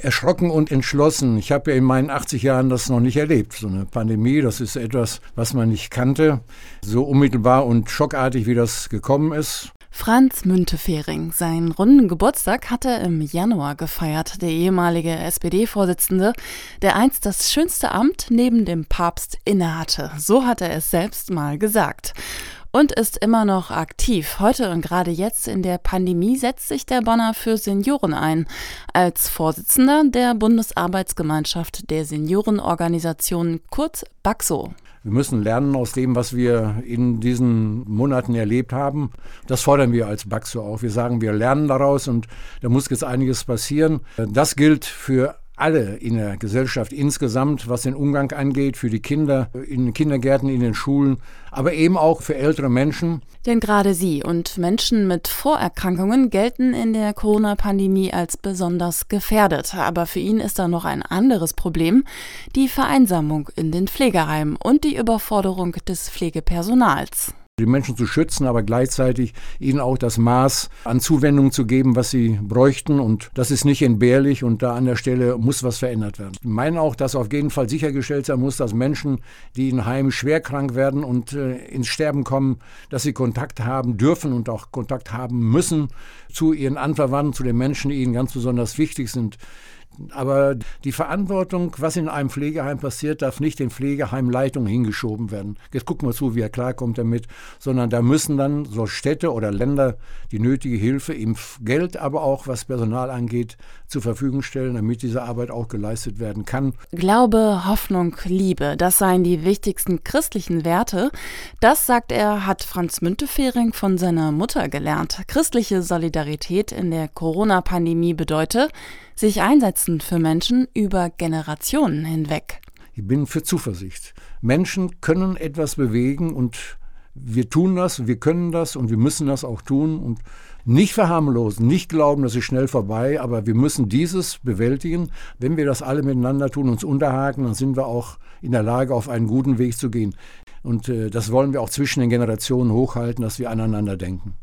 erschrocken und entschlossen. Ich habe ja in meinen 80 Jahren das noch nicht erlebt. So eine Pandemie, das ist etwas, was man nicht kannte. So unmittelbar und schockartig, wie das gekommen ist. Franz Müntefering. Seinen runden Geburtstag hat er im Januar gefeiert. Der ehemalige SPD-Vorsitzende, der einst das schönste Amt neben dem Papst innehatte. So hat er es selbst mal gesagt und ist immer noch aktiv. Heute und gerade jetzt in der Pandemie setzt sich der Bonner für Senioren ein. Als Vorsitzender der Bundesarbeitsgemeinschaft der Seniorenorganisation kurz BAXO. Wir müssen lernen aus dem, was wir in diesen Monaten erlebt haben. Das fordern wir als BAXO auch. Wir sagen, wir lernen daraus und da muss jetzt einiges passieren. Das gilt für alle in der Gesellschaft insgesamt, was den Umgang angeht, für die Kinder in den Kindergärten, in den Schulen, aber eben auch für ältere Menschen. Denn gerade sie und Menschen mit Vorerkrankungen gelten in der Corona-Pandemie als besonders gefährdet. Aber für ihn ist da noch ein anderes Problem, die Vereinsamung in den Pflegeheimen und die Überforderung des Pflegepersonals die Menschen zu schützen, aber gleichzeitig ihnen auch das Maß an Zuwendung zu geben, was sie bräuchten. Und das ist nicht entbehrlich und da an der Stelle muss was verändert werden. Ich meine auch, dass auf jeden Fall sichergestellt sein muss, dass Menschen, die in Heimen schwer krank werden und äh, ins Sterben kommen, dass sie Kontakt haben dürfen und auch Kontakt haben müssen zu ihren Anverwandten, zu den Menschen, die ihnen ganz besonders wichtig sind. Aber die Verantwortung, was in einem Pflegeheim passiert, darf nicht den Pflegeheimleitungen hingeschoben werden. Jetzt gucken wir zu, wie er klarkommt damit, sondern da müssen dann so Städte oder Länder die nötige Hilfe im Geld, aber auch was Personal angeht, zur Verfügung stellen, damit diese Arbeit auch geleistet werden kann. Glaube, Hoffnung, Liebe, das seien die wichtigsten christlichen Werte. Das, sagt er, hat Franz Müntefering von seiner Mutter gelernt. Christliche Solidarität in der Corona-Pandemie bedeutet, sich einsetzen für Menschen über Generationen hinweg. Ich bin für Zuversicht. Menschen können etwas bewegen und wir tun das, wir können das und wir müssen das auch tun und nicht verharmlosen, nicht glauben, das ist schnell vorbei, aber wir müssen dieses bewältigen. Wenn wir das alle miteinander tun, uns unterhaken, dann sind wir auch in der Lage, auf einen guten Weg zu gehen. Und äh, das wollen wir auch zwischen den Generationen hochhalten, dass wir aneinander denken.